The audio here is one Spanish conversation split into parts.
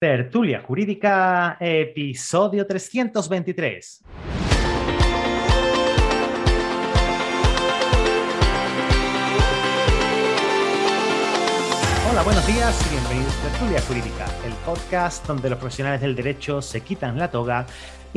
Tertulia Jurídica, episodio 323. Hola, buenos días y bienvenidos a Tertulia Jurídica, el podcast donde los profesionales del derecho se quitan la toga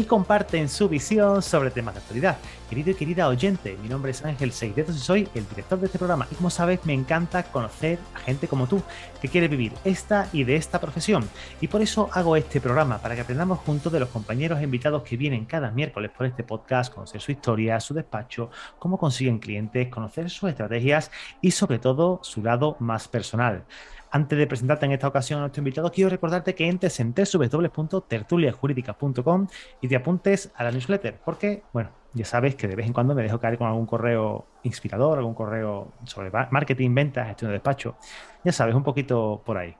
y comparten su visión sobre temas de actualidad. Querido y querida oyente, mi nombre es Ángel Seidetos y soy el director de este programa. Y como sabes, me encanta conocer a gente como tú que quiere vivir esta y de esta profesión. Y por eso hago este programa, para que aprendamos juntos de los compañeros e invitados que vienen cada miércoles por este podcast, conocer su historia, su despacho, cómo consiguen clientes, conocer sus estrategias y sobre todo su lado más personal. Antes de presentarte en esta ocasión a nuestro invitado, quiero recordarte que entres en www.tertuliajurídica.com y te apuntes a la newsletter, porque, bueno, ya sabes que de vez en cuando me dejo caer con algún correo inspirador, algún correo sobre marketing, ventas, gestión de despacho. Ya sabes, un poquito por ahí.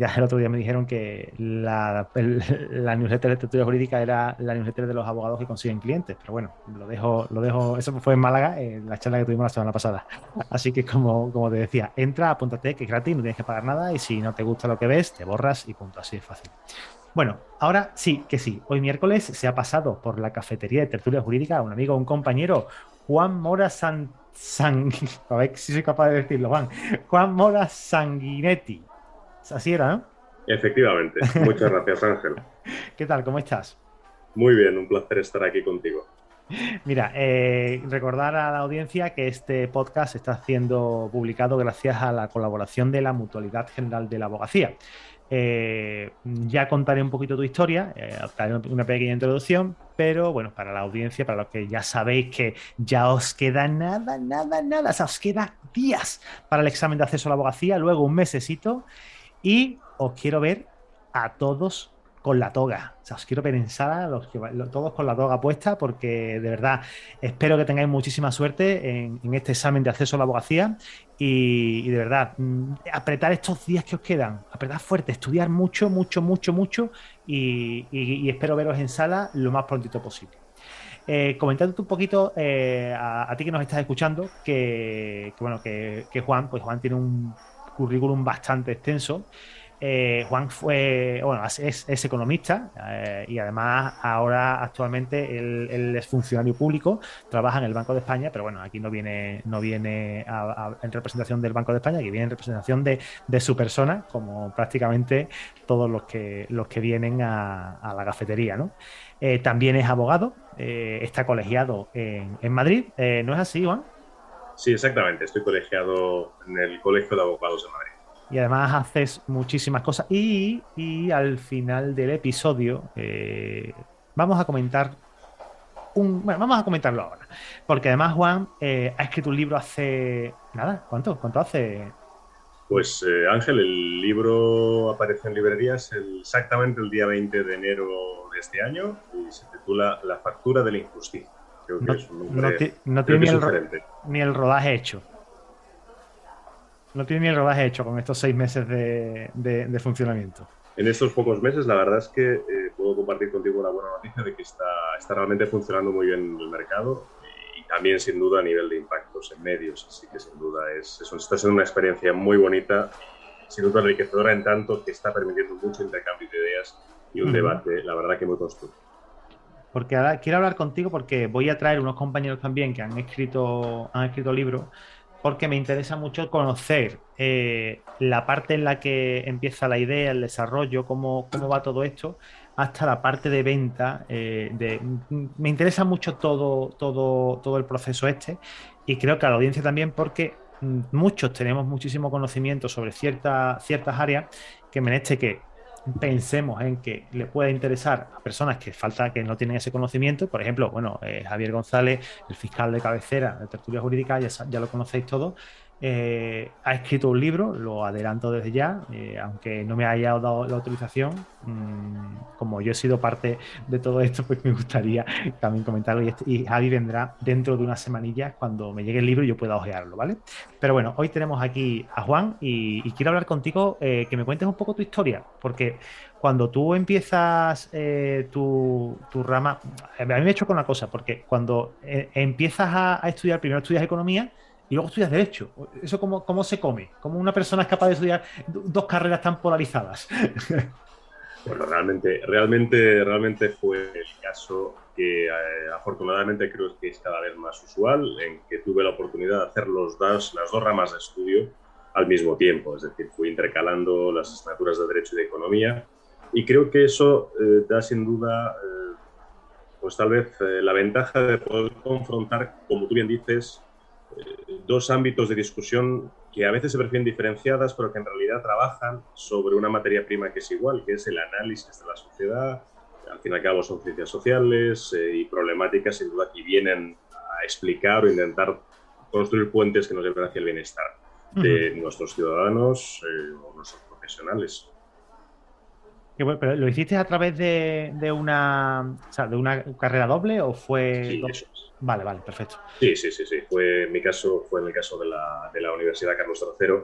Ya el otro día me dijeron que la, newsletter de estructura jurídica era la newsletter de los abogados que consiguen clientes, pero bueno, lo dejo, lo dejo, eso fue en Málaga, en la charla que tuvimos la semana pasada. Así que como, como te decía, entra, apúntate, que es gratis, no tienes que pagar nada y si no te gusta lo que ves, te borras y punto, así de fácil. Bueno, ahora sí que sí. Hoy miércoles se ha pasado por la cafetería de tertulia jurídica un amigo, un compañero, Juan Mora San, a ver si soy capaz de decirlo, Juan. Juan Mora Sanguinetti. Así era, ¿no? Efectivamente. Muchas gracias, Ángel. ¿Qué tal? ¿Cómo estás? Muy bien, un placer estar aquí contigo. Mira, eh, recordar a la audiencia que este podcast está siendo publicado gracias a la colaboración de la Mutualidad General de la Abogacía. Eh, ya contaré un poquito tu historia, eh, una pequeña introducción, pero bueno, para la audiencia, para los que ya sabéis que ya os queda nada, nada, nada, o sea, os queda días para el examen de acceso a la abogacía, luego un mesecito y os quiero ver a todos con la toga. O sea, os quiero ver en sala, los que, todos con la toga puesta, porque de verdad espero que tengáis muchísima suerte en, este examen de acceso a la abogacía y, de verdad, mm, apretar estos días que os quedan, apretar fuerte, estudiar mucho, mucho, mucho, mucho y, espero veros en sala lo más prontito posible. Eh, un poquito eh, a, ti que nos estás escuchando, que, bueno, que Juan, pues Juan tiene un currículum bastante extenso. Eh, Juan fue, bueno, es, economista eh, y además ahora actualmente él, es funcionario público, trabaja en el Banco de España, pero bueno, aquí no viene, no viene en representación del Banco de España, aquí viene en representación de, su persona, como prácticamente todos los que, los que vienen a, la cafetería, ¿no? Eh, también es abogado, está colegiado en Madrid, ¿no es así, Juan? Sí, exactamente. Estoy colegiado en el Colegio de Abogados de Madrid. Y además haces muchísimas cosas. Y, al final del episodio eh, vamos a comentar un, bueno, vamos a comentarlo ahora. Porque además Juan eh, ha escrito un libro hace... Nada, ¿cuánto? ¿Cuánto hace? Pues eh, Ángel, el libro aparece en librerías exactamente el día 20 de enero de este año y se titula La factura de la injusticia no, tiene ni el, rodaje hecho. No tiene ni el rodaje hecho con estos seis meses de, funcionamiento. En estos pocos meses, la verdad es que eh, puedo compartir contigo la buena noticia de que está, está realmente funcionando muy bien el mercado y también, sin duda, a nivel de impactos en medios. Así que, sin duda, es, está siendo una experiencia muy bonita sin duda, enriquecedora en tanto que está permitiendo mucho intercambio de ideas y un debate, la verdad, que muy constructivo porque ahora quiero hablar contigo porque voy a traer unos compañeros también que han escrito, han escrito libros, porque me interesa mucho conocer eh, la parte en la que empieza la idea, el desarrollo, cómo, cómo va todo esto, hasta la parte de venta. Eh, de, me interesa mucho todo, todo, todo el proceso este y creo que a la audiencia también porque mm, muchos tenemos muchísimo conocimiento sobre ciertas ciertas áreas que meneste que pensemos en que le pueda interesar a personas que falta que no tienen ese conocimiento. Por ejemplo, bueno, eh, Javier González, el fiscal de cabecera de tertulia jurídica, ya, ya lo conocéis todos. Eh, ha escrito un libro, lo adelanto desde ya, eh, aunque no me haya dado la autorización. Mm, como yo he sido parte de todo esto, pues me gustaría también comentarlo. Y, y, Javi vendrá dentro de unas semanillas cuando me llegue el libro y yo pueda ojearlo, ¿vale? Pero bueno, hoy tenemos aquí a Juan y, quiero hablar contigo, eh, que me cuentes un poco tu historia, porque cuando tú empiezas tu, tu, rama, a mí me he hecho con una cosa, porque cuando empiezas a estudiar, primero estudias economía, y luego estudias Derecho. ¿Eso cómo, cómo se come? ¿Cómo una persona es capaz de estudiar dos carreras tan polarizadas? Bueno, realmente, realmente, realmente fue el caso que eh, afortunadamente creo que es cada vez más usual, en que tuve la oportunidad de hacer los dos, las dos ramas de estudio al mismo tiempo. Es decir, fui intercalando las asignaturas de Derecho y de Economía. Y creo que eso eh, da sin duda, eh, pues tal vez la ventaja de poder confrontar, como tú bien dices, dos ámbitos de discusión que a veces se prefieren diferenciadas, pero que en realidad trabajan sobre una materia prima que es igual, que es el análisis de la sociedad. Al fin y al cabo son ciencias sociales eh, y problemáticas sin duda que vienen a explicar o intentar construir puentes que nos lleven hacia el bienestar de nuestros ciudadanos eh, o nuestros profesionales. ¿Pero lo hiciste a través de, de una, de una carrera doble o fue...? Sí, eso Vale, vale, perfecto. Sí, sí, sí, sí. Fue en mi caso, fue en el caso de la, de la Universidad Carlos III,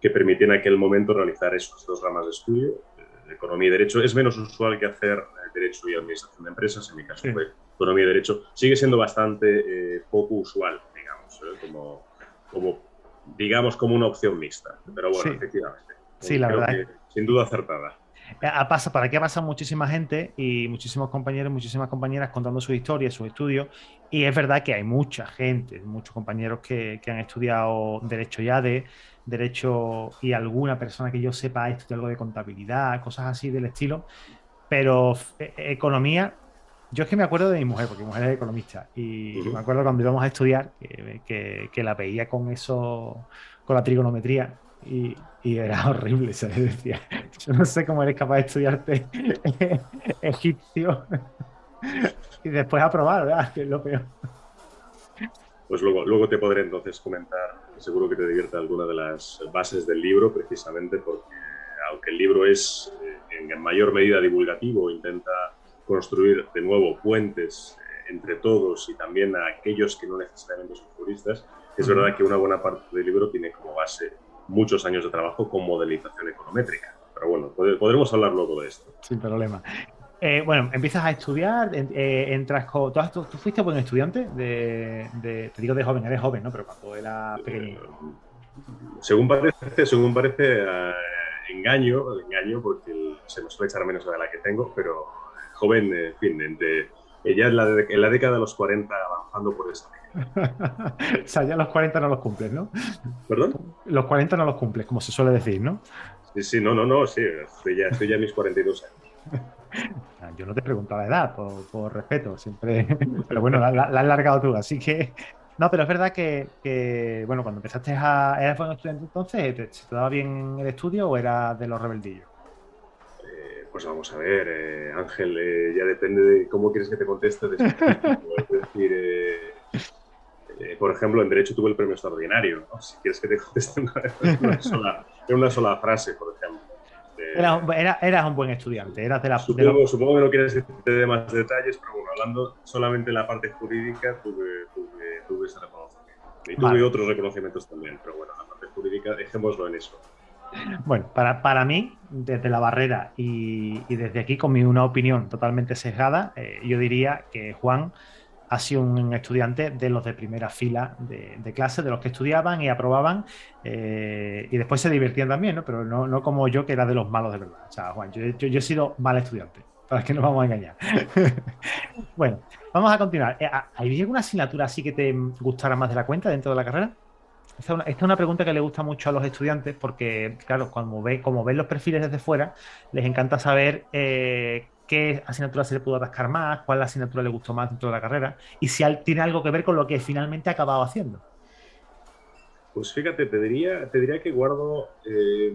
que permitía en aquel momento realizar esos dos ramas de estudio, eh, Economía y Derecho. Es menos usual que hacer eh, Derecho y Administración de Empresas, en mi caso fue Economía y Derecho. Sigue siendo bastante eh, poco usual, digamos, como, como, digamos, como una opción mixta. Pero bueno, efectivamente. Sí, la verdad. sin duda acertada. Eh, pasa, para qué pasa muchísima gente y muchísimos compañeros, muchísimas compañeras contando sus historias, sus estudios. Y es verdad que hay mucha gente, muchos compañeros que, han estudiado Derecho ya de Derecho y alguna persona que yo sepa ha estudiado algo de contabilidad, cosas así del estilo. Pero eh, economía, yo es que me acuerdo de mi mujer, porque mi mujer es economista. Y me acuerdo cuando íbamos a estudiar que, que la veía con eso, con la trigonometría y, era horrible, se le decía. Yo no sé cómo eres capaz de estudiarte egipcio y después aprobar, ¿verdad? Que es lo peor. Pues luego, luego te podré entonces comentar, seguro que te divierte alguna de las bases del libro, precisamente porque aunque el libro es eh, en mayor medida divulgativo, intenta construir de nuevo puentes eh, entre todos y también a aquellos que no necesariamente son juristas, es verdad que una buena parte del libro tiene como base muchos años de trabajo con modelización econométrica. Pero bueno, podremos hablar luego de esto. Sin problema. Eh, bueno, empiezas a estudiar, eh, entras con... ¿tú, fuiste buen estudiante? De, te digo de joven, eres joven, ¿no? Pero cuando era pequeñito. según parece, según parece engaño, engaño porque se me suele echar menos de la que tengo, pero joven, en fin, entre, ella en la, en la década de los 40 avanzando por esa o sea, ya los 40 no los cumples, ¿no? ¿Perdón? Los 40 no los cumples, como se suele decir, ¿no? Sí, sí, no, no, no, sí, estoy ya, estoy ya mis 42 años. Yo no te pregunto la edad, por, respeto, siempre. Pero bueno, la, has largado tú, así que. No, pero es verdad que, bueno, cuando empezaste a. ¿Eras buen estudiante entonces? ¿Te, ¿Se te daba bien el estudio o eras de los rebeldillos? Eh, pues vamos a ver, eh, Ángel, eh, ya depende de cómo quieres que te conteste. De este es decir, eh, por ejemplo, en Derecho tuve el premio extraordinario, ¿no? Si quieres que te conteste en una sola, una sola frase, por ejemplo. Era, eras un buen estudiante, eras de la... Supongo, supongo que no quieres que te dé más detalles, pero bueno, hablando solamente de la parte jurídica, tuve, tuve, tuve ese reconocimiento. Y tuve otros reconocimientos también, pero bueno, la parte jurídica, dejémoslo en eso. Bueno, para, para mí, desde la barrera y, y, desde aquí con mi una opinión totalmente sesgada, eh, yo diría que Juan ha sido un estudiante de los de primera fila de, clase, de los que estudiaban y aprobaban eh, y después se divertían también, ¿no? Pero no, no, como yo, que era de los malos de verdad. O sea, Juan, yo, he sido mal estudiante, para que no vamos a engañar. bueno, vamos a continuar. Eh, ¿Hay alguna asignatura así que te gustara más de la cuenta dentro de la carrera? Esta es, una, pregunta que le gusta mucho a los estudiantes porque, claro, cuando ve, como ven los perfiles desde fuera, les encanta saber eh, qué asignatura se le pudo atascar más, cuál asignatura le gustó más dentro de la carrera y si tiene algo que ver con lo que finalmente ha acabado haciendo. Pues fíjate, te diría, te diría que guardo eh,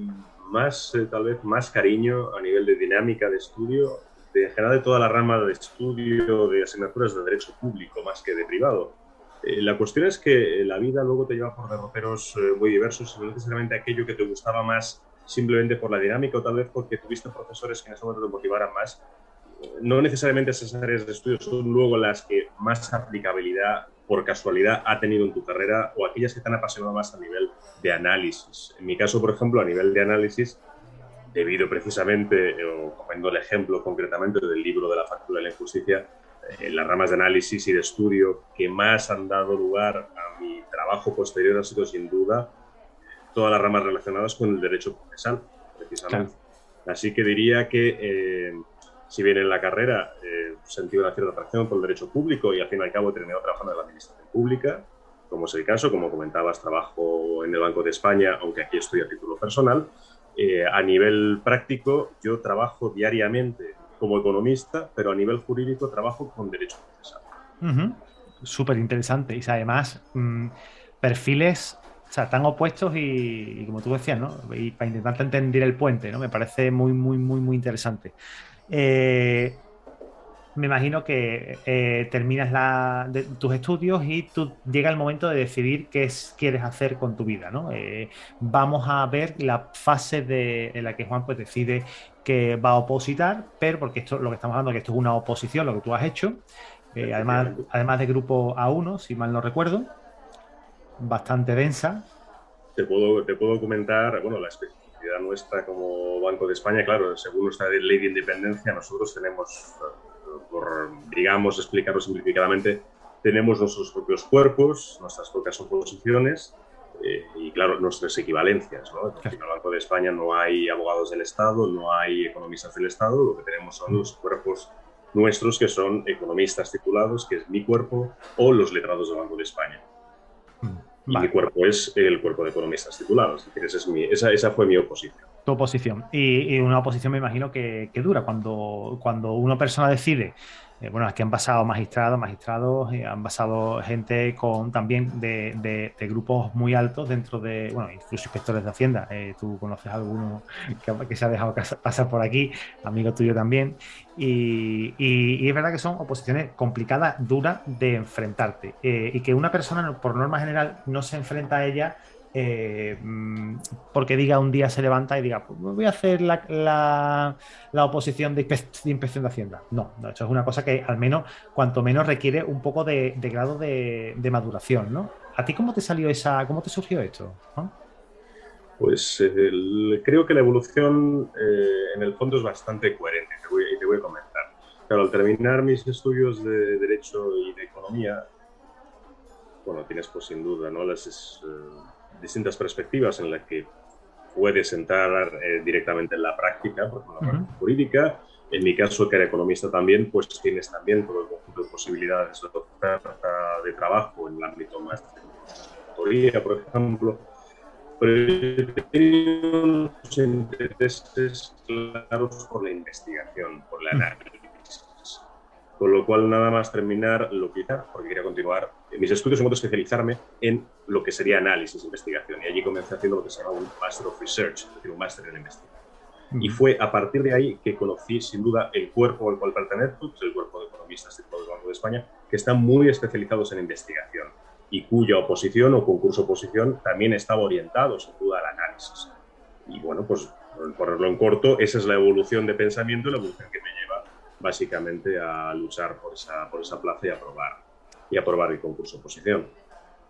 más, eh, tal vez más cariño a nivel de dinámica de estudio, de, en general de toda la rama de estudio de asignaturas de derecho público más que de privado. Eh, la cuestión es que la vida luego te lleva por derroteros eh, muy diversos no necesariamente aquello que te gustaba más simplemente por la dinámica o tal vez porque tuviste profesores que en ese momento te motivaran más. No necesariamente esas áreas de estudio son luego las que más aplicabilidad por casualidad ha tenido en tu carrera o aquellas que te han apasionado más a nivel de análisis. En mi caso, por ejemplo, a nivel de análisis, debido precisamente, o cogiendo el ejemplo concretamente del libro de la factura de la injusticia, eh, las ramas de análisis y de estudio que más han dado lugar a mi trabajo posterior han sido sin duda todas las ramas relacionadas con el derecho procesal, precisamente. Así que diría que, eh, si bien en la carrera eh, sentido una cierta atracción por el derecho público y al fin y al cabo he terminado trabajando en la administración pública, como es el caso, como comentabas, trabajo en el Banco de España, aunque aquí estoy a título personal, eh, a nivel práctico yo trabajo diariamente como economista, pero a nivel jurídico trabajo con derecho procesal. Súper interesante. Y además, mm, perfiles tan opuestos y, como tú decías, ¿no? Y para intentar entender el puente, ¿no? Me parece muy, muy, muy, muy interesante. Eh, me imagino que eh, terminas la, tus estudios y tú llega el momento de decidir qué quieres hacer con tu vida, ¿no? Eh, vamos a ver la fase de, en la que Juan pues decide que va a opositar, pero porque esto lo que estamos hablando que esto es una oposición, lo que tú has hecho, eh, además, además de grupo A1, si mal no recuerdo, bastante densa. Te puedo, te puedo comentar, bueno, la especificidad nuestra como Banco de España, claro, según nuestra ley de independencia, nosotros tenemos, por, digamos, explicarlo simplificadamente, tenemos nuestros propios cuerpos, nuestras propias oposiciones eh, y claro, nuestras equivalencias. En el Banco de España no hay abogados del Estado, no hay economistas del Estado, lo que tenemos son los cuerpos nuestros que son economistas titulados, que es mi cuerpo, o los letrados del Banco de España. Y mi cuerpo es el cuerpo de economistas titulados. Es mi, esa, esa, fue mi oposición. Tu oposición. Y, una oposición me imagino que, que, dura. Cuando, cuando una persona decide eh, bueno, aquí han pasado magistrados, magistrados, eh, han pasado gente con también de, grupos muy altos dentro de, bueno, incluso inspectores de Hacienda. Eh, tú conoces a alguno que, se ha dejado pasar por aquí, amigo tuyo también. Y, es verdad que son oposiciones complicadas, duras de enfrentarte. y que una persona, por norma general, no se enfrenta a ella eh, mm, porque diga un día se levanta y diga, pues voy a hacer la, oposición de, inspección de Hacienda. No, no, eso es una cosa que al menos, cuanto menos requiere un poco de, grado de, maduración, ¿no? ¿A ti cómo te salió esa, cómo te surgió esto? Pues creo que la evolución eh, en el fondo es bastante coherente y te voy, a comentar. Claro, al terminar mis estudios de Derecho y de Economía, bueno, tienes pues sin duda, ¿no? Las, eh, distintas perspectivas en las que puedes entrar eh, directamente en la práctica, por ejemplo, la práctica jurídica. En mi caso, que era economista también, pues tienes también todo el conjunto de posibilidades de oferta de trabajo en el ámbito más de consultoría, por ejemplo. Pero tengo unos intereses claros por la investigación, por la análisis con lo cual, nada más terminar lo que porque quería continuar mis estudios en modo especializarme en lo que sería análisis, investigación. Y allí comencé haciendo lo que se llama un Master of Research, es decir, un máster en investigación. Y fue a partir de ahí que conocí, sin duda, el cuerpo al cual pertenezco, que es el cuerpo de economistas del Banco de España, que están muy especializados en investigación y cuya oposición o concurso oposición también estaba orientado, sin duda, al análisis. Y bueno, pues por ponerlo en corto, esa es la evolución de pensamiento y la evolución que me básicamente a luchar por esa, por esa plaza y aprobar, y aprobar el concurso de oposición.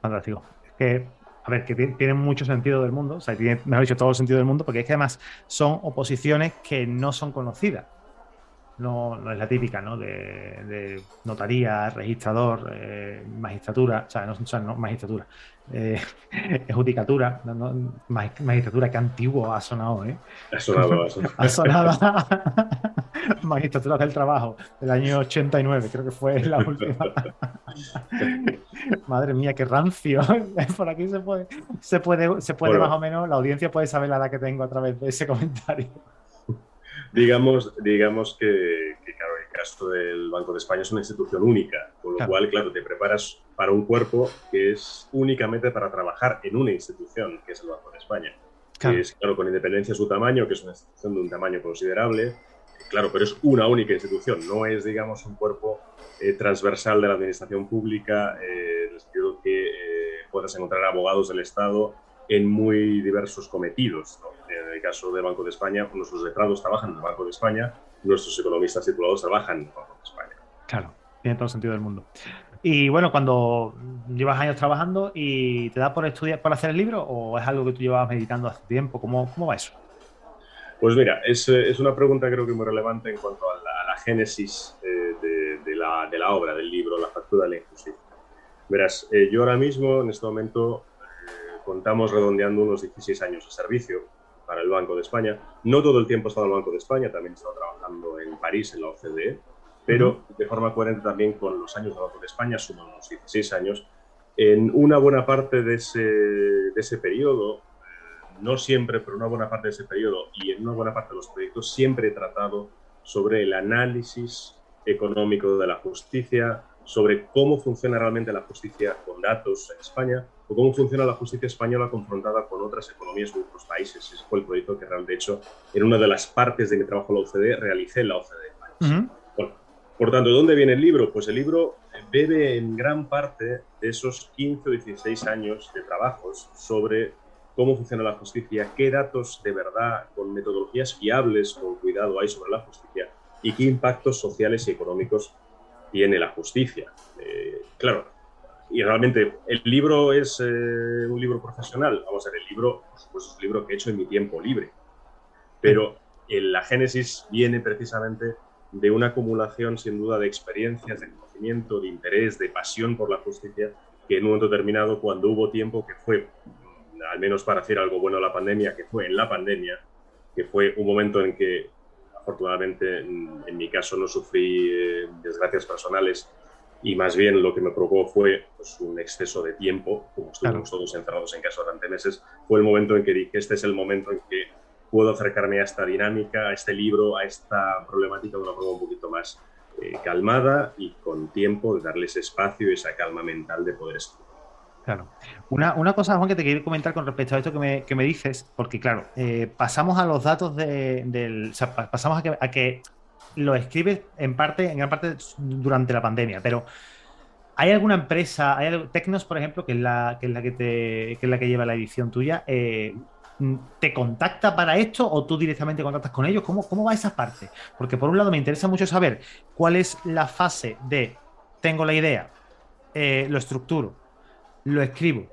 Fantástico. Es que, a ver, que tiene mucho sentido del mundo, o sea, tiene, mejor dicho, todo el sentido del mundo, porque es que además son oposiciones que no son conocidas no, no es la típica, ¿no? De, notaría, registrador, eh, magistratura, o sea, no, o no magistratura, eh, judicatura, magistratura, que antiguo ha sonado, ¿eh? Ha sonado, ha sonado. magistratura del trabajo, del año 89, creo que fue la última. Madre mía, qué rancio. Por aquí se puede, se puede, se puede más o menos, la audiencia puede saber la edad que tengo a través de ese comentario digamos, digamos que, claro, el caso del Banco de España es una institución única, con lo cual, claro, te preparas para un cuerpo que es únicamente para trabajar en una institución, que es el Banco de España. Claro. Que es, claro, con independencia de su tamaño, que es una institución de un tamaño considerable, claro, pero es una única institución, no es, digamos, un cuerpo eh, transversal de la administración pública, eh, en el sentido que eh, puedas encontrar abogados del Estado en muy diversos cometidos. En el caso del Banco de España, nuestros letrados trabajan en el Banco de España, nuestros economistas titulados trabajan en el Banco de España. Claro, tiene todo el sentido del mundo. Y bueno, cuando llevas años trabajando y te da por estudiar, por hacer el libro, o es algo que tú llevabas meditando hace tiempo, ¿cómo, cómo va eso? Pues mira, es, es, una pregunta creo que muy relevante en cuanto a la, génesis eh, de, de, la, de, la, obra, del libro, la factura de la inclusión. Verás, eh, yo ahora mismo, en este momento, eh, contamos redondeando unos 16 años de servicio para el Banco de España. No todo el tiempo he estado en el Banco de España, también he estado trabajando en París, en la OCDE, pero de forma coherente también con los años del Banco de España, suman unos 16 años. En una buena parte de ese, de ese periodo, no siempre, pero una buena parte de ese periodo y en una buena parte de los proyectos, siempre he tratado sobre el análisis económico de la justicia, sobre cómo funciona realmente la justicia con datos en España o cómo funciona la justicia española confrontada con otras economías de otros países. Ese fue el proyecto que realmente, de hecho, en una de las partes de mi trabajo en la OCDE, realicé en la OCDE. Uh bueno, por tanto, ¿de dónde viene el libro? Pues el libro bebe en gran parte de esos 15 o 16 años de trabajos sobre cómo funciona la justicia, qué datos de verdad, con metodologías fiables, con cuidado hay sobre la justicia y qué impactos sociales y económicos tiene la justicia. Eh, claro, y realmente el libro es eh, un libro profesional, vamos a ver, el libro pues es un libro que he hecho en mi tiempo libre, pero en la génesis viene precisamente de una acumulación sin duda de experiencias, de conocimiento, de interés, de pasión por la justicia, que en un momento determinado, cuando hubo tiempo, que fue al menos para hacer algo bueno a la pandemia, que fue en la pandemia, que fue un momento en que afortunadamente en, mi caso no sufrí eh, desgracias personales y más bien lo que me provocó fue pues, un exceso de tiempo, como estuvimos todos encerrados en casa durante meses, fue el momento en que dije, este es el momento en que puedo acercarme a esta dinámica, a este libro, a esta problemática de una forma un poquito más eh, calmada y con tiempo de darles espacio y esa calma mental de poder escribir. Claro. Una, una, cosa, Juan, que te quiero comentar con respecto a esto que me, que me dices, porque claro, eh, pasamos a los datos de, del. O sea, pasamos a que, a que, lo escribes en parte, en gran parte durante la pandemia, pero ¿hay alguna empresa, hay Tecnos, por ejemplo, que es la que, es la que, te, que es la que lleva la edición tuya, eh, ¿te contacta para esto o tú directamente contactas con ellos? ¿Cómo, ¿Cómo va esa parte? Porque por un lado me interesa mucho saber cuál es la fase de tengo la idea, eh, lo estructuro, lo escribo,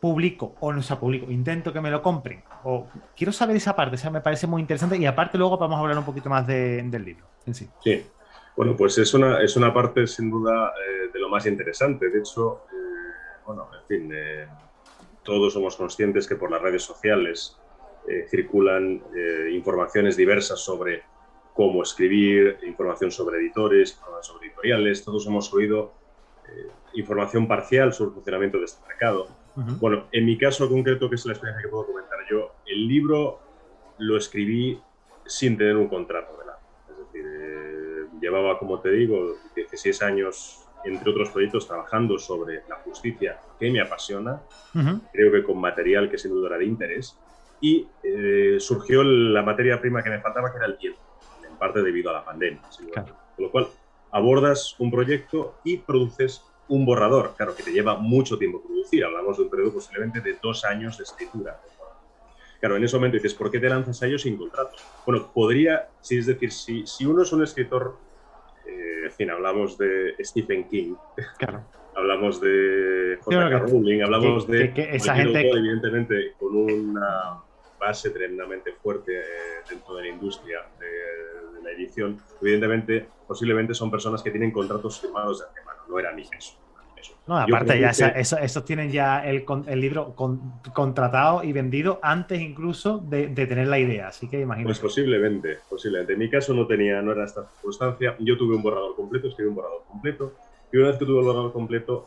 publico o no sea publico, intento que me lo compren. O quiero saber esa parte, o sea, me parece muy interesante y aparte luego vamos a hablar un poquito más del libro en sí. Sí, bueno, pues es una, es una parte sin duda eh, de lo más interesante. De hecho, eh, bueno, en fin, eh, todos somos conscientes que por las redes sociales circulan informaciones diversas sobre cómo escribir, información sobre editores, sobre editoriales. Todos hemos oído información parcial sobre el funcionamiento de este mercado. Bueno, en mi caso concreto, que es la experiencia que puedo comentar yo, el libro lo escribí sin tener un contrato de la. Es decir, eh, llevaba, como te digo, 16 años, entre otros proyectos, trabajando sobre la justicia que me apasiona, creo que con material que sin duda era de interés, y eh, surgió la materia prima que me faltaba, que era el tiempo, en parte debido a la pandemia. Con lo cual, abordas un proyecto y produces un borrador, claro, que te lleva mucho tiempo producir. Hablamos de un periodo posiblemente de dos años de escritura. Claro, en ese momento dices, ¿por qué te lanzas a ellos sin contrato? Bueno, podría, sí, es decir, si, si uno es un escritor, eh, en fin, hablamos de Stephen King, claro. hablamos de J.K. Rowling, hablamos de esa gente... evidentemente, con una base tremendamente fuerte eh, dentro de la industria de, la edición, evidentemente, posiblemente son personas que tienen contratos firmados de antemano no era mi caso. No, aparte, ya esos tienen ya el, el libro contratado y vendido antes incluso de, tener la idea, así que imagino. Pues posiblemente, posiblemente. En mi caso no tenía, no era esta circunstancia. Yo tuve un borrador completo, escribí un borrador completo, y una vez que tuve el borrador completo,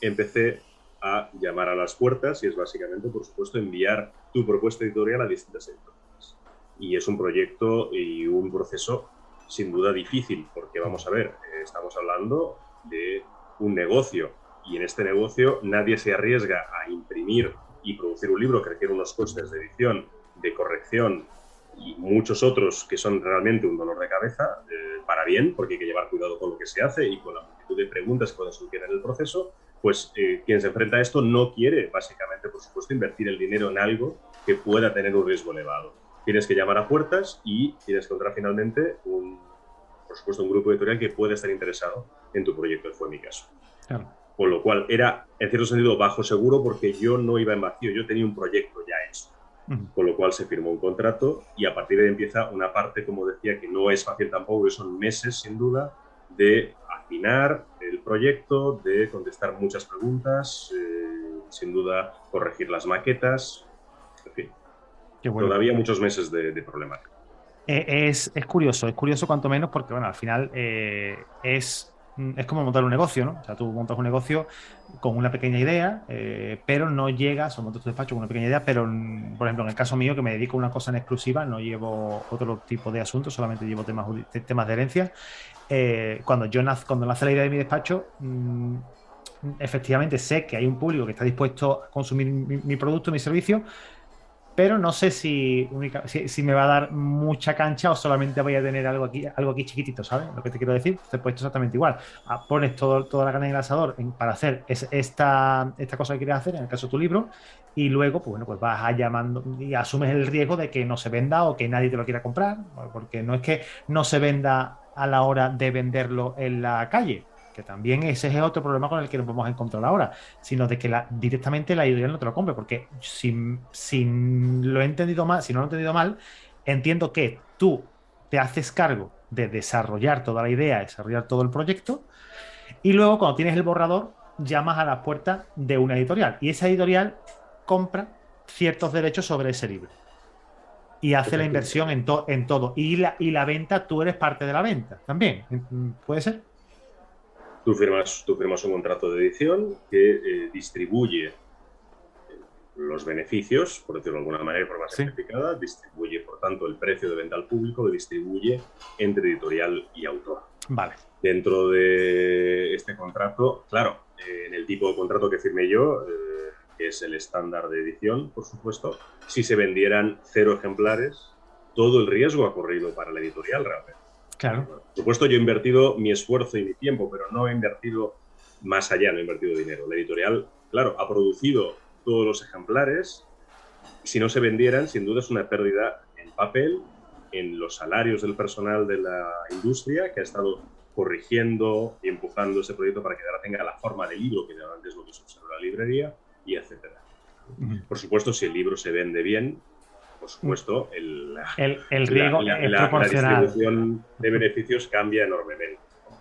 empecé a llamar a las puertas y es básicamente, por supuesto, enviar tu propuesta editorial a distintas editoriales. Y es un proyecto y un proceso sin duda difícil, porque vamos a ver, estamos hablando de un negocio y en este negocio nadie se arriesga a imprimir y producir un libro que requiere unos costes de edición, de corrección, y muchos otros que son realmente un dolor de cabeza, eh, para bien, porque hay que llevar cuidado con lo que se hace y con la multitud de preguntas que pueden surgir en el proceso, pues eh, quien se enfrenta a esto no quiere, básicamente, por supuesto, invertir el dinero en algo que pueda tener un riesgo elevado. Tienes que llamar a puertas y tienes que encontrar finalmente un, por supuesto, un grupo editorial que pueda estar interesado en tu proyecto, fue mi caso. Con lo cual era, en cierto sentido, bajo seguro porque yo no iba en vacío, yo tenía un proyecto ya hecho. Con lo cual se firmó un contrato y a partir de ahí empieza una parte, como decía, que no es fácil tampoco, que son meses sin duda, de afinar el proyecto, de contestar muchas preguntas, eh, sin duda corregir las maquetas, en fin. Todavía muchos meses de, de problemática. Eh, es, es, curioso, es curioso cuanto menos porque, bueno, al final eh, es Mm, es como montar un negocio, ¿no? O sea, tú montas un negocio con una pequeña idea, eh, pero no llegas, o montas tu despacho con una pequeña idea, pero, mm, por ejemplo, en el caso mío, que me dedico a una cosa en exclusiva, no llevo otro tipo de asuntos, solamente llevo temas, temas de herencia. Eh, cuando yo nace, cuando nace la idea de mi despacho, mm, efectivamente sé que hay un público que está dispuesto a consumir mi, mi producto, mi servicio, pero no sé si, si, me va a dar mucha cancha o solamente voy a tener algo aquí, algo aquí chiquitito, ¿sabes? Lo que te quiero decir, te he puesto exactamente igual. Ah, pones todo, toda la carne en el asador para hacer esta, esta cosa que quieres hacer, en el caso de tu libro, y luego, pues bueno, pues vas a llamando y asumes el riesgo de que no se venda o que nadie te lo quiera comprar, porque no es que no se venda a la hora de venderlo en la calle, que también ese es otro problema con el que nos vamos a encontrar ahora, sino de que la, directamente la editorial no te lo compre, porque si, lo he entendido mal, si no lo he entendido mal, entiendo que tú te haces cargo de desarrollar toda la idea, desarrollar todo el proyecto, y luego cuando tienes el borrador, llamas a la puerta de una editorial, y esa editorial compra ciertos derechos sobre ese libro. Y hace la inversión en, en todo. Y la, y la venta, tú eres parte de la venta también. ¿Puede ser? Tú firmas, tú firmas un contrato de edición que eh, distribuye los beneficios, por decirlo de alguna manera, por más simplificada, distribuye, por tanto, el precio de venta al público, lo distribuye entre editorial y autor. Vale. Dentro de este contrato, claro, eh, en el tipo de contrato que firmé yo, eh, que es el estándar de edición, por supuesto, si se vendieran cero ejemplares, todo el riesgo ha corrido para la editorial realmente. Claro. Por supuesto, yo he invertido mi esfuerzo y mi tiempo, pero no he invertido más allá, no he invertido dinero. La editorial, claro, ha producido todos los ejemplares. Si no se vendieran, sin duda es una pérdida en papel, en los salarios del personal de la industria que ha estado corrigiendo y empujando ese proyecto para que ahora tenga la forma de libro, que antes es lo que se observa en la librería, y etcétera. Por supuesto, si el libro se vende bien, por supuesto, el, el, riesgo la, distribución de beneficios cambia enormemente.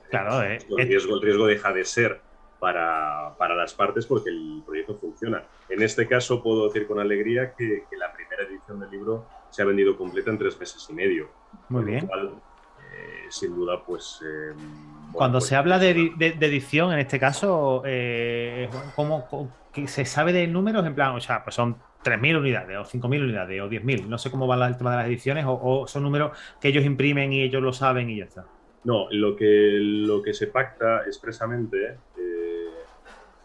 Claro, eh, el, riesgo, el riesgo deja de ser para, para, las partes porque el proyecto funciona. En este caso puedo decir con alegría que, la primera edición del libro se ha vendido completa en tres meses y medio. Muy bien. Eh, sin duda, pues... Eh, Cuando pues se habla de, edición, en este caso, ¿cómo, se sabe de números? En plan, o sea, pues son 3.000 unidades o 5.000 unidades o 10.000. No sé cómo va el tema de las ediciones o, son números que ellos imprimen y ellos lo saben y ya está. No, lo que, lo que se pacta expresamente eh,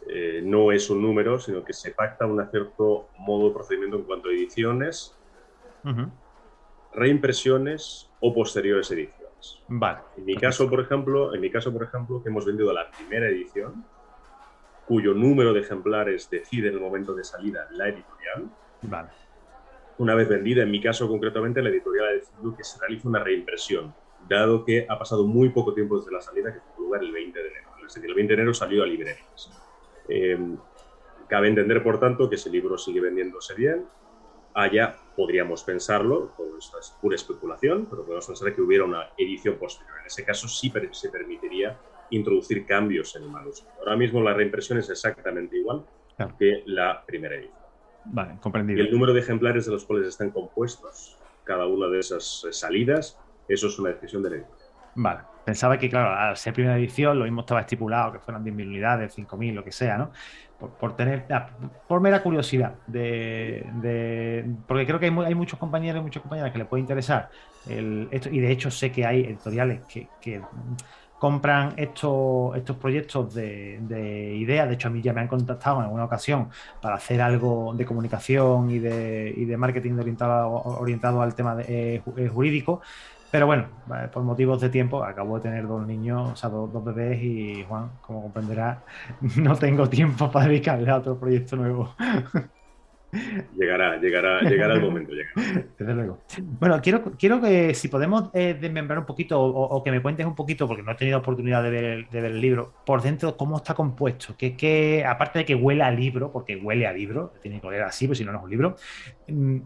eh, no es un número, sino que se pacta un cierto modo de procedimiento en cuanto a ediciones, reimpresiones o posteriores ediciones. Vale. En mi caso, por ejemplo, en mi caso, por ejemplo, que hemos vendido la primera edición, cuyo número de ejemplares decide en el momento de salida la editorial. Vale. Una vez vendida, en mi caso concretamente, la editorial ha decidido que se realice una reimpresión, dado que ha pasado muy poco tiempo desde la salida, que tuvo lugar el 20 de enero. Es decir, el 20 de enero salió a librerías. Em, cabe entender, por tanto, que ese libro sigue vendiéndose bien. Allá podríamos pensarlo, todo esto es pura especulación, pero podemos pensar que hubiera una edición posterior. En ese caso sí se permitiría introducir cambios en el manuscrito. Ahora mismo la reimpresión es exactamente igual que la primera edición. Vale, comprendido. Y el número de ejemplares de los cuales están compuestos cada una de esas salidas, eso es una decisión de la editorial. Vale, pensaba que, claro, al ser primera edición, lo mismo estaba estipulado, que fueran 10.000 unidades, 5.000, lo que sea, ¿no? Por, tener, ah, por mera curiosidad, de, porque creo que hay, hay, muchos compañeros y muchas compañeras que le puede interesar el, esto, y de hecho sé que hay editoriales que compran estos, estos proyectos de, de, ideas. De hecho, a mí ya me han contactado en alguna ocasión para hacer algo de comunicación y de, y de marketing orientado, orientado al tema de, eh, jurídico. Pero bueno, por motivos de tiempo, acabo de tener dos niños, o sea, dos, dos bebés y Juan, como comprenderá, no tengo tiempo para dedicarle a otro proyecto nuevo. Llegará, llegará, llegará el momento. Desde luego. Bueno, quiero, quiero que si podemos eh, desmembrar un poquito o, que me cuentes un poquito, porque no he tenido oportunidad de ver el, de libro, por dentro cómo está compuesto. Que, que, aparte de que huele a libro, porque huele a libro, tiene que oler así, pues si no, no es un libro. Mm,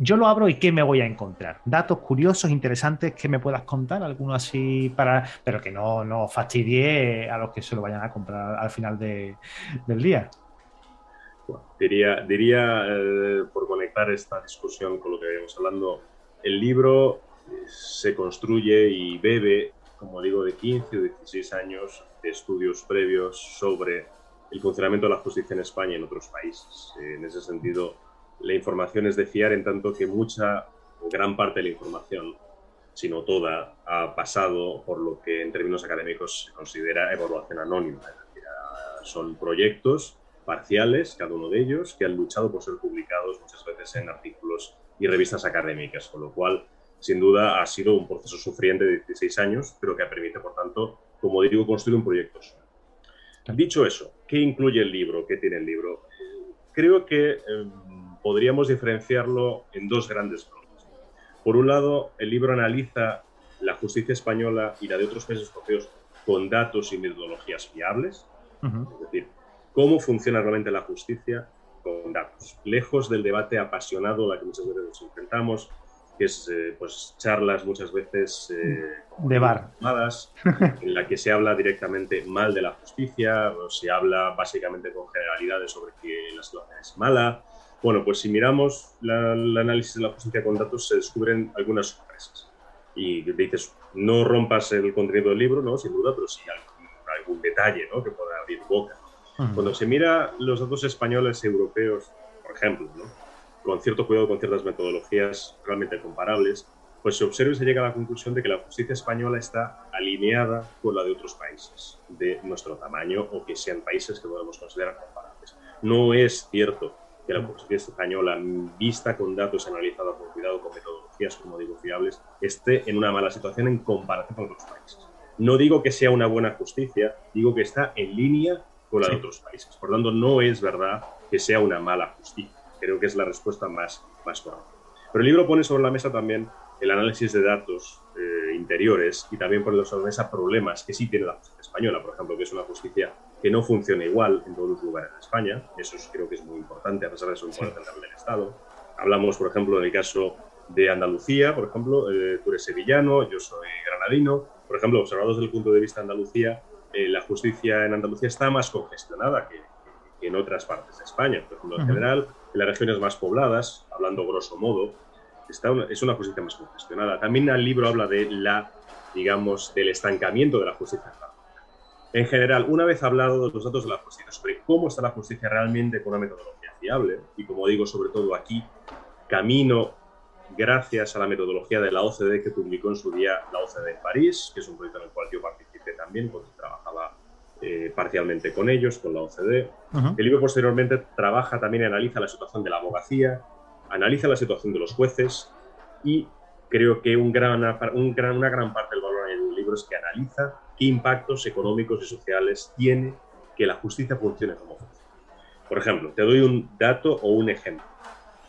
yo lo abro y ¿qué me voy a encontrar? Datos curiosos, interesantes que me puedas contar, alguno así para, pero que no, no fastidie a los que se lo vayan a comprar al final del día diría, diría eh, por conectar esta discusión con lo que veníamos hablando, el libro eh, se construye y bebe, como digo, de 15 o 16 años de estudios previos sobre el funcionamiento de la justicia en España y en otros países. Eh, en ese sentido, la información es de fiar en tanto que mucha gran parte de la información, si no toda, ha pasado por lo que en términos académicos se considera evaluación anónima. Son proyectos parciales, cada uno de ellos, que han luchado por ser publicados muchas veces en artículos y revistas académicas, con lo cual, sin duda, ha sido un proceso sufriente de 16 años, pero que permite, por tanto, como digo, construir un proyecto. Dicho eso, ¿qué incluye el libro? ¿Qué tiene el libro? Creo que em, podríamos diferenciarlo en dos grandes bloques. Por un lado, el libro analiza la justicia española y la de otros países europeos con datos y metodologías fiables, es decir, cómo funciona realmente la justicia con datos. Lejos del debate apasionado a la que muchas veces nos enfrentamos, que es eh, pues charlas muchas veces eh, de bar en la que se habla directamente mal de la justicia o se habla básicamente con generalidades sobre que la situación es mala. Bueno, pues si miramos el análisis de la justicia con datos se descubren algunas sorpresas. Y dices, no rompas el contenido del libro, ¿no? sin duda, pero sí algún, algún detalle ¿no? que pueda abrir boca. Cuando se mira los datos españoles europeos, por ejemplo, con cierto cuidado, con ciertas metodologías realmente comparables, pues se observa y se llega a la conclusión de que la justicia española está alineada con la de otros países de nuestro tamaño o que sean países que podemos considerar comparables. No es cierto que la justicia española, vista con datos analizados con cuidado, con metodologías, como digo, fiables, esté en una mala situación en comparación con otros países. No digo que sea una buena justicia, digo que está en línea con la de otros países. Por tanto, no es verdad que sea una mala justicia. Creo que es la respuesta más, más correcta. Pero el libro pone sobre la mesa también el análisis de datos eh, interiores y también pone sobre la mesa problemas que sí tiene la justicia española, por ejemplo, que es una justicia que no funciona igual en todos los lugares de España. Eso creo que es muy importante, a pesar de ser un poder central del Estado. Hablamos, por ejemplo, del caso de Andalucía, por ejemplo, eh, tú eres sevillano, yo soy granadino. Por ejemplo, observados desde el punto de vista de Andalucía, eh, la justicia en Andalucía está más congestionada que, en otras partes de España. Por ejemplo, en general, en las regiones más pobladas, hablando grosso modo, está es una justicia más congestionada. También el libro habla de la, digamos, del estancamiento de la justicia en general, una vez hablado de los datos de la justicia, sobre cómo está la justicia realmente con una metodología fiable, y como digo, sobre todo aquí, camino gracias a la metodología de la OCDE que publicó en su día la OCDE en París, que es un proyecto en el cual yo participé también, porque trabajaba eh, parcialmente con ellos, con la OCDE. El libro posteriormente trabaja también y analiza la situación de la abogacía, analiza la situación de los jueces y creo que un gran, un gran, una gran parte del valor del libro es que analiza qué impactos económicos y sociales tiene que la justicia funcione como funciona. Por ejemplo, te doy un dato o un ejemplo.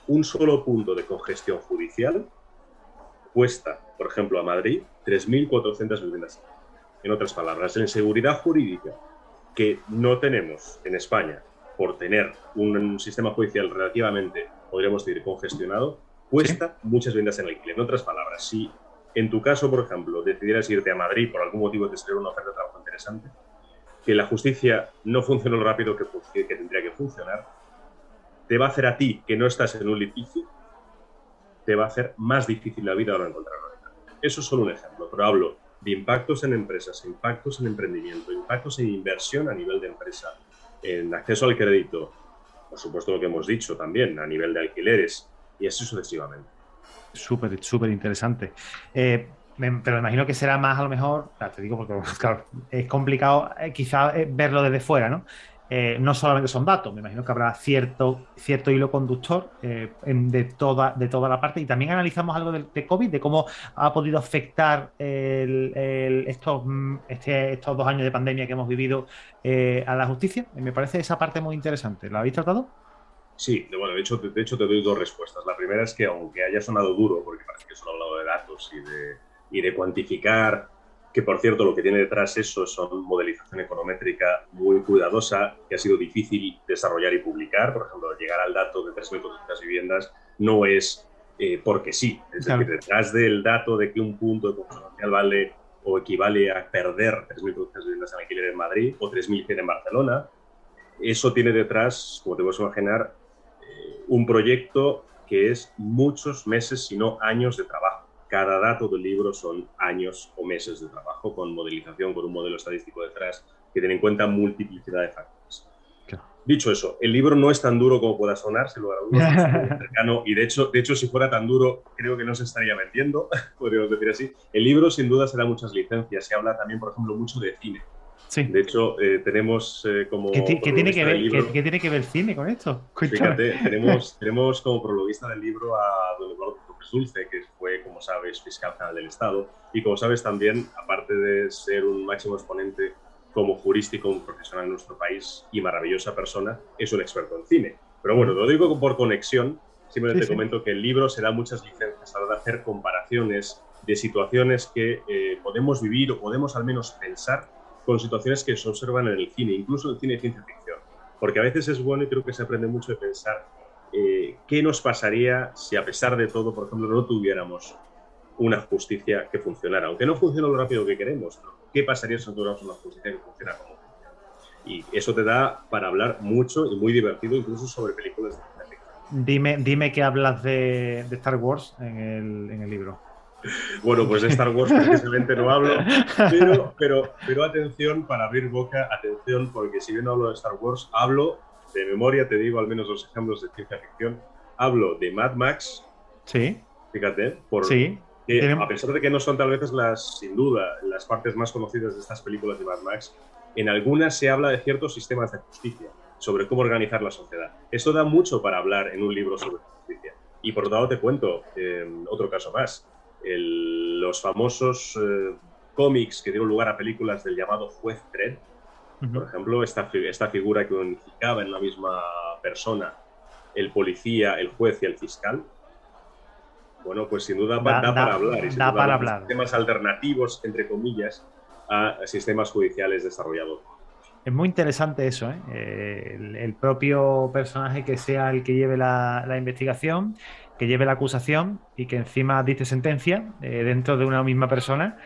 Un solo punto de congestión judicial cuesta, por ejemplo, a Madrid 3.400 viviendas en otras palabras, la inseguridad jurídica que no tenemos en España por tener un sistema judicial relativamente, podríamos decir, congestionado, cuesta muchas vendas en alquiler. En otras palabras, si en tu caso, por ejemplo, decidieras irte a Madrid por algún motivo de ser una oferta de trabajo interesante, que la justicia no funcione lo rápido que, que tendría que funcionar, te va a hacer a ti, que no estás en un litigio, te va a hacer más difícil la vida ahora encontrarlo. Eso es solo un ejemplo, pero hablo de impactos en empresas, impactos en emprendimiento, impactos en inversión a nivel de empresa, en acceso al crédito, por supuesto lo que hemos dicho también, a nivel de alquileres, y así sucesivamente. Súper, súper interesante. Eh, pero imagino que será más a lo mejor, te digo porque es complicado eh, quizás eh, verlo desde fuera, ¿no? Eh, no solamente son datos, me imagino que habrá cierto, cierto hilo conductor de, toda, de toda la parte. Y también analizamos algo de, COVID, de cómo ha podido afectar estos, mm, este, estos dos años de pandemia que hemos vivido a la justicia. Me parece esa parte muy interesante. ¿La habéis tratado? Sí, bueno, de hecho, de hecho te doy dos respuestas. La primera es que aunque haya sonado duro, porque parece que solo hablado de datos y de, y de cuantificar, que por cierto lo que tiene detrás eso son modelización econométrica muy cuidadosa, que ha sido difícil desarrollar y publicar. Por ejemplo, llegar al dato de 3.400 viviendas no es eh, porque sí. Es decir, detrás del dato de que un punto de consumo social vale o equivale a perder 3.400 viviendas en alquiler en Madrid o 3.100 en Barcelona, eso tiene detrás, como te puedes imaginar, un proyecto que es muchos meses, si no años de trabajo. Cada dato del libro son años o meses de trabajo con modelización, con un modelo estadístico detrás que tiene en cuenta multiplicidad de factores. Dicho eso, el libro no es tan duro como pueda sonar, se lo cercano, y de hecho, de hecho, si fuera tan duro, creo que no se estaría vendiendo, podríamos decir así. El libro, sin duda, será muchas licencias. Se habla también, por ejemplo, mucho de cine. De hecho, eh, tenemos eh, como. ¿Qué, tiene que ver, ¿qué, tiene que ver cine con esto? Fíjate, tenemos, tenemos como prologuista del libro a don Eduardo López Dulce, que fue, como sabes, fiscal general del Estado. Y como sabes, también, aparte de ser un máximo exponente como jurista y como profesional en nuestro país y maravillosa persona, es un experto en cine. Pero bueno, lo digo por conexión. Simplemente te comento que el libro se da muchas licencias a la hora de hacer comparaciones de situaciones que eh, podemos vivir o podemos al menos pensar con situaciones que se observan en el cine, incluso en el cine de ciencia ficción. Porque a veces es bueno y creo que se aprende mucho de pensar eh, qué nos pasaría si a pesar de todo, por ejemplo, no tuviéramos una justicia que funcionara, aunque no funcione lo rápido que queremos, ¿qué pasaría si no tuviéramos una justicia que funcionara como Y eso te da para hablar mucho y muy divertido, incluso sobre películas de. Dime, dime que hablas de, Star Wars en el, en el libro. Bueno, pues de Star Wars precisamente no hablo, pero, pero, pero atención para abrir boca, atención, porque si bien no hablo de Star Wars, hablo de memoria, te digo al menos los ejemplos de ciencia ficción, hablo de Mad Max. Sí. Fíjate, por, sí. a pesar de que no son tal vez las, sin duda, las partes más conocidas de estas películas de Mad Max, en algunas se habla de ciertos sistemas de justicia, sobre cómo organizar la sociedad. Esto da mucho para hablar en un libro sobre justicia. Y por otro lado te cuento eh, otro caso más los famosos eh, cómics que dieron lugar a películas del llamado juez Dredd. Por ejemplo, esta, esta figura que unificaba en la misma persona el policía, el juez y el fiscal. Bueno, pues sin duda da, para hablar. Y da para hablar. Sistemas alternativos, entre comillas, a sistemas judiciales desarrollados. Es muy interesante eso, ¿eh? el, propio personaje que sea el que lleve la, la investigación que lleve la acusación y que encima dice sentencia eh, dentro de una misma persona,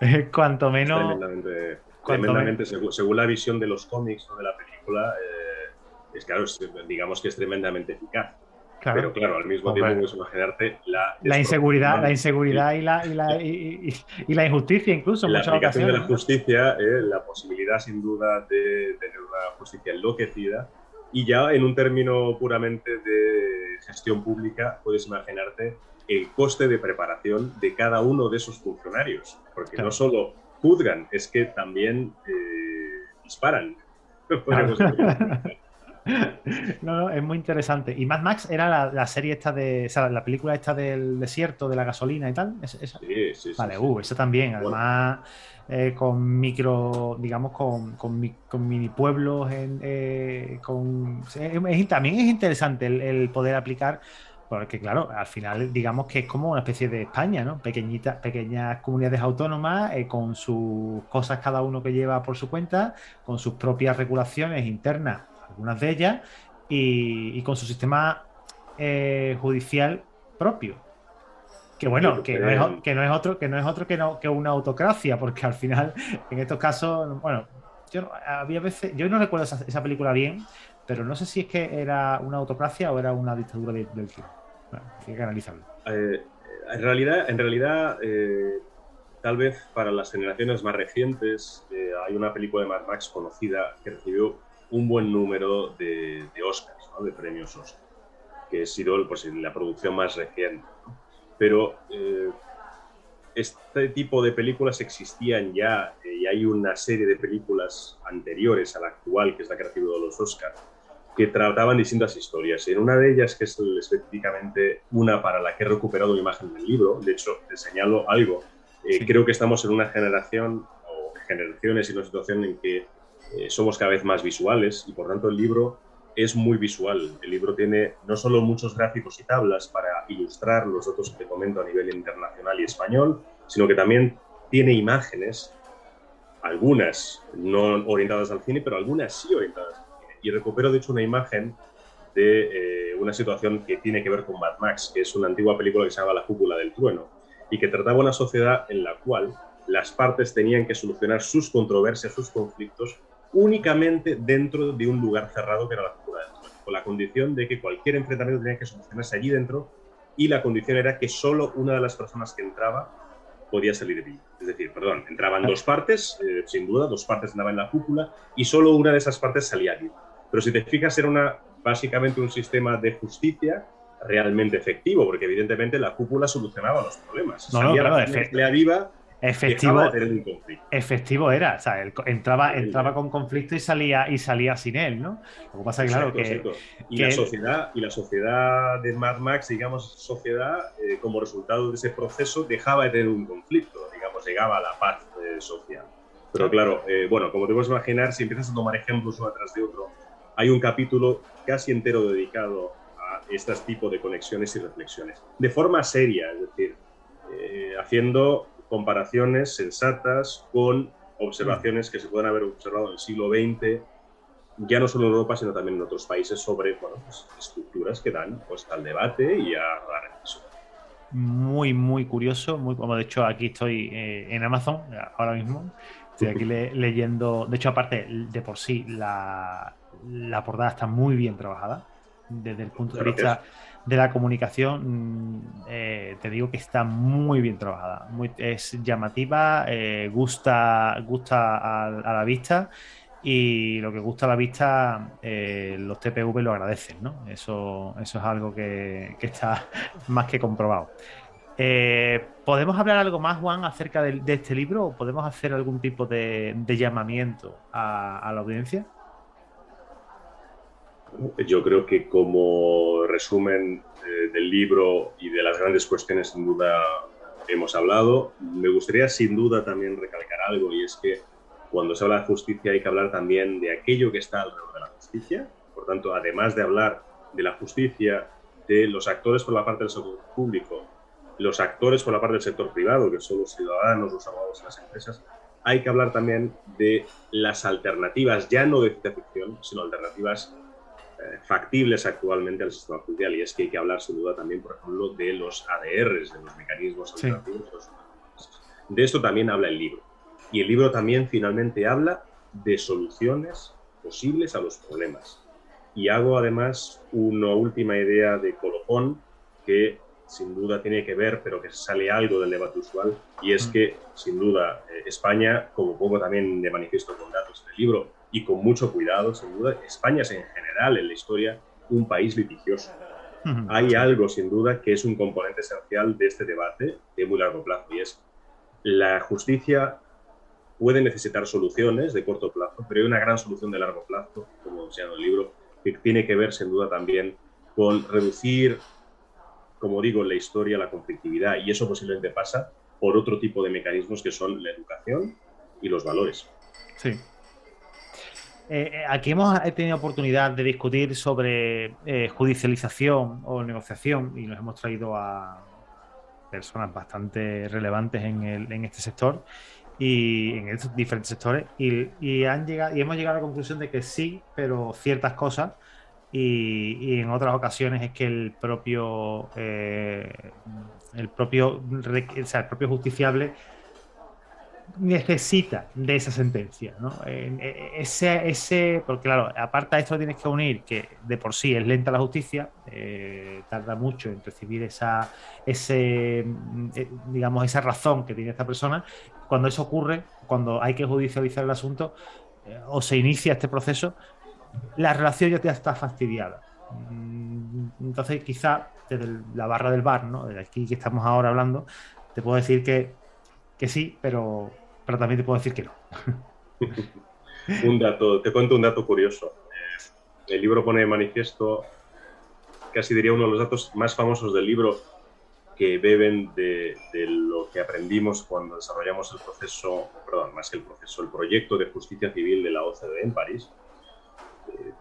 cuanto menos... Tremendamente, tremendamente según, la visión de los cómics o de la película, eh, es claro, digamos que es tremendamente eficaz. Pero claro, al mismo tiempo puedes imaginarte la... La inseguridad, la inseguridad y la, y la, y, la injusticia incluso. En la aplicación de la justicia, eh, la posibilidad sin duda de tener una justicia enloquecida. Y ya en un término puramente de gestión pública, puedes imaginarte el coste de preparación de cada uno de esos funcionarios, porque no solo juzgan, es que también eh, disparan. No, no, es muy interesante. Y Mad Max era la, serie esta de. O sea, la película esta del desierto, de la gasolina y tal. Sí, sí, Vale, uh, eso también. Además, eh, con micro, digamos, con, con, mini pueblos. En, eh, con, también es interesante el, poder aplicar, porque claro, al final digamos que es como una especie de España, ¿no? Pequeñitas, pequeñas comunidades autónomas eh, con sus cosas cada uno que lleva por su cuenta, con sus propias regulaciones internas, algunas de ellas, y con su sistema judicial propio. Que bueno, que no, es, que no es otro, que no es otro que, no, que una autocracia, porque al final, en estos casos, bueno, yo había veces, yo no recuerdo esa, película bien, pero no sé si es que era una autocracia o era una dictadura del tiempo. Bueno, hay que. Eh, en realidad, en realidad eh, tal vez para las generaciones más recientes, eh, hay una película de Mad Max conocida que recibió un buen número de, de Oscars, de premios Oscar, que ha sido pues, la producción más reciente. ¿no? Pero eh, este tipo de películas existían ya eh, y hay una serie de películas anteriores a la actual, que es la que ha recibido los Oscars, que trataban distintas historias. En una de ellas, que es específicamente una para la que he recuperado la imagen del libro, de hecho, te señalo algo, eh, creo que estamos en una generación o generaciones y una situación en que eh, somos cada vez más visuales y por tanto el libro es muy visual. El libro tiene no solo muchos gráficos y tablas para ilustrar los datos que te comento a nivel internacional y español, sino que también tiene imágenes, algunas no orientadas al cine, pero algunas sí orientadas al cine. Y recupero, de hecho, una imagen de eh, una situación que tiene que ver con Mad Max, que es una antigua película que se llama La cúpula del trueno, y que trataba una sociedad en la cual las partes tenían que solucionar sus controversias, sus conflictos, únicamente dentro de un lugar cerrado que era la cúpula del trueno, con la condición de que cualquier enfrentamiento tenía que solucionarse allí dentro y la condición era que solo una de las personas que entraba podía salir viva. Es decir, perdón, entraban dos partes, eh, sin duda, dos partes entraban en la cúpula y solo una de esas partes salía viva. Pero si te fijas, era una, básicamente un sistema de justicia realmente efectivo, porque evidentemente la cúpula solucionaba los problemas. No, Salía la viva efectivo, efectivo era, o sea, entraba, entraba con conflicto y salía y salía sin él, ¿no? Lo que pasa es claro que, y la sociedad y la sociedad de Mad Max, digamos, sociedad eh, como resultado de ese proceso dejaba de tener un conflicto, digamos, llegaba a la paz eh, social. Pero claro, eh, bueno, como te puedes imaginar, si empiezas a tomar ejemplos uno tras de otro, hay un capítulo casi entero dedicado a este tipo de conexiones y reflexiones, de forma seria, es decir, haciendo comparaciones sensatas con observaciones que se pueden haber observado en el siglo XX, ya no solo en Europa, sino también en otros países, sobre pues, estructuras que dan pues, al debate y a la reflexión. Muy, muy curioso. Muy, como de hecho, aquí estoy eh, en Amazon ahora mismo. Estoy aquí leyendo. De hecho, aparte, de por sí, la, la portada está muy bien trabajada desde el punto de vista de la comunicación, mm, eh, te digo que está muy bien trabajada. Muy, es llamativa, eh, gusta, gusta a, la vista y lo que gusta a la vista, eh, los TPV lo agradecen, ¿no? Eso, eso es algo que, está más que comprobado. ¿Podemos hablar algo más, Juan, acerca de, este libro o podemos hacer algún tipo de, llamamiento a la audiencia? Yo creo que como resumen eh, del libro y de las grandes cuestiones sin duda hemos hablado, me gustaría sin duda también recalcar algo y es que cuando se habla de justicia hay que hablar también de aquello que está alrededor de la justicia. Por tanto, además de hablar de la justicia, de los actores por la parte del sector público, los actores por la parte del sector privado, que son los ciudadanos, los abogados y las empresas, hay que hablar también de las alternativas, ya no de ficción, sino alternativas factibles actualmente al sistema judicial y es que hay que hablar sin duda también, por ejemplo, de los ADRs, de los mecanismos alternativos. De esto también habla el libro. Y el libro también finalmente habla de soluciones posibles a los problemas. Y hago además una última idea de colofón que sin duda tiene que ver, pero que sale algo del debate usual, y es mm. que, sin duda, eh, España, como pongo también de manifiesto con datos del libro, y con mucho cuidado, sin duda, España es en general en la historia un país litigioso. Hay algo, sin duda, que es un componente esencial de este debate de muy largo plazo, y es la justicia puede necesitar soluciones de corto plazo, pero hay una gran solución de largo plazo, como se llama el libro, que tiene que ver, sin duda, también con reducir, como digo, en la historia la conflictividad, y eso posiblemente pasa por otro tipo de mecanismos que son la educación y los valores. Sí, eh, eh, aquí hemos tenido oportunidad de discutir sobre eh, judicialización o negociación y nos hemos traído a personas bastante relevantes en, este sector y en estos diferentes sectores y, han llegado, y hemos llegado a la conclusión de que sí, pero ciertas cosas y, en otras ocasiones es que el propio el propio el propio justiciable necesita de esa sentencia, ¿no? E, ese, ese, porque claro, aparte de esto tienes que unir que de por sí es lenta la justicia, eh, tarda mucho en recibir esa, ese, eh, digamos, esa razón que tiene esta persona. Cuando eso ocurre, cuando hay que judicializar el asunto eh, o se inicia este proceso, la relación ya está fastidiada. Mm, entonces, quizá desde la barra del bar, ¿no? De aquí que estamos ahora hablando, te puedo decir que que sí, pero, pero también te puedo decir que no. un dato, te cuento un dato curioso. Eh, el libro pone de manifiesto, casi diría uno de los datos más famosos del libro, que beben de, lo que aprendimos cuando desarrollamos el proceso, perdón, más que el proceso, el proyecto de justicia civil de la OCDE en París. Eh,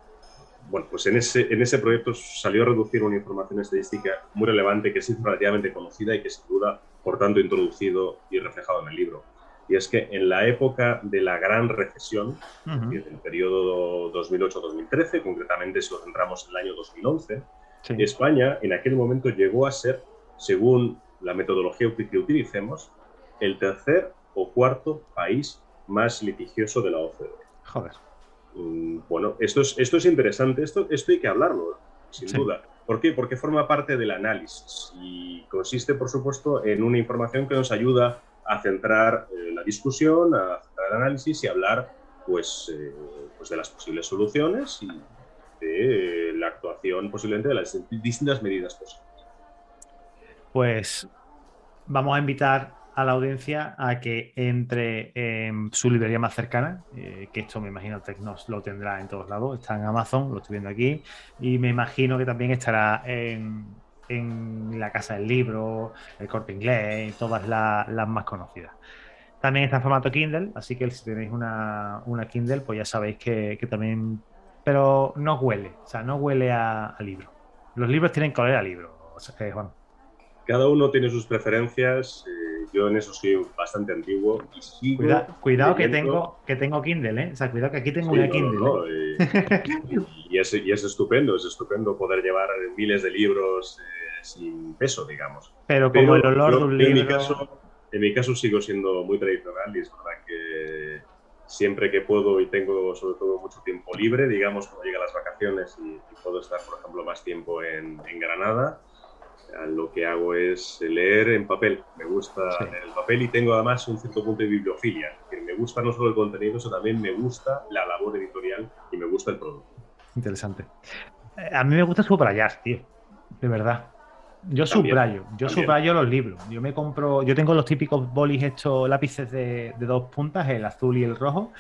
bueno, pues en ese, en ese proyecto salió a reducir una información estadística muy relevante que es relativamente conocida y que sin duda, por tanto, introducido y reflejado en el libro. Y es que en la época de la gran recesión, en el periodo 2008-2013, concretamente si lo centramos en el año 2011, España en aquel momento llegó a ser según la metodología que utilicemos, el tercer o cuarto país más litigioso de la OCDE. Joder. Mm, bueno, esto es, esto es interesante, esto, esto hay que hablarlo, sin duda. ¿Por qué? Porque forma parte del análisis y consiste, por supuesto, en una información que nos ayuda a centrar eh, la discusión, a centrar el análisis y hablar pues, eh, pues de las posibles soluciones y de la actuación posiblemente de las distintas medidas posibles pues vamos a invitar a la audiencia a que entre en su librería más cercana, eh, que esto me imagino Tecnos lo tendrá en todos lados, está en Amazon, lo estoy viendo aquí, y me imagino que también estará en, la Casa del Libro, el Corte Inglés, todas las más conocidas. También está en formato Kindle, así que si tenéis una, Kindle, pues ya sabéis que, también... Pero no huele, o sea, no huele a, libro. Los libros tienen que oler a libro, o sea, que, Juan cada uno tiene sus preferencias. Eh, yo en eso soy bastante antiguo y cuidado que tengo, que tengo Kindle, ¿eh? O sea, cuidado que aquí tengo una Kindle. ¿eh? y, es, estupendo, es estupendo poder llevar miles de libros eh, sin peso, digamos. Pero como el olor de un libro. En mi, caso, en mi caso sigo siendo muy tradicional y es verdad que siempre que puedo y tengo sobre todo mucho tiempo libre, digamos, cuando llegan las vacaciones y, puedo estar, por ejemplo, más tiempo en, en Granada lo que hago es leer en papel. Me gusta el papel y tengo además un cierto punto de bibliofilia. Que me gusta no solo el contenido, sino también me gusta la labor editorial y me gusta el producto. Interesante. Eh, a mí me gusta subrayar, tío. De verdad. Yo subrayo, yo subrayo los libros. Yo me compro, yo tengo los típicos bolis hechos, lápices de, de dos puntas, el azul y el rojo,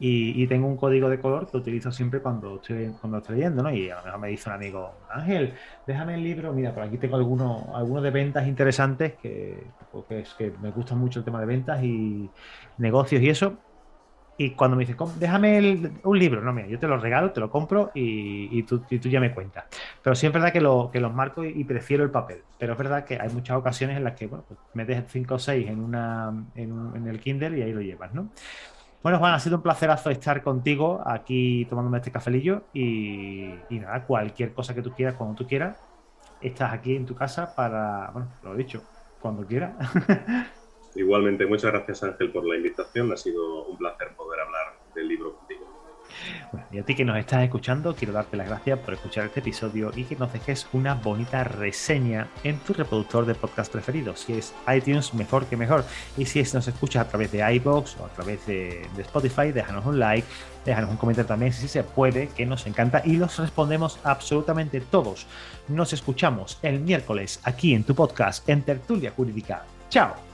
y, tengo un código de color que utilizo siempre cuando estoy, cuando estoy leyendo, ¿no? Y a lo mejor me dice un amigo, Ángel, déjame el libro, mira, por aquí tengo algunos, algunos de ventas interesantes que, porque es que me gusta mucho el tema de ventas y negocios y eso. Y cuando me dice, déjame un libro, no, mira, yo te lo regalo, te lo compro y, tú, tú, ya me cuentas. Pero sí es verdad que, lo, que los marco y, prefiero el papel. Pero es verdad que hay muchas ocasiones en las que, bueno, pues metes 5 o 6 en, una, en, en el Kindle y ahí lo llevas, ¿no? Bueno, Juan, ha sido un placerazo estar contigo aquí tomándome este cafelillo y, nada, cualquier cosa que tú quieras, cuando tú quieras, estás aquí en tu casa para, bueno, lo he dicho, cuando quieras. Igualmente, muchas gracias Ángel por la invitación, ha sido un placer poder hablar del libro contigo y a ti que nos estás escuchando, quiero darte las gracias por escuchar este episodio y que nos dejes una bonita reseña en tu reproductor de podcast preferido. Si es iTunes, mejor que mejor. Y si es, nos escuchas a través de iBox o a través de, de Spotify, déjanos un like, déjanos un comentario también si se puede, que nos encanta y los respondemos absolutamente todos. Nos escuchamos el miércoles aquí en tu podcast en Tertulia Jurídica. ¡Chao!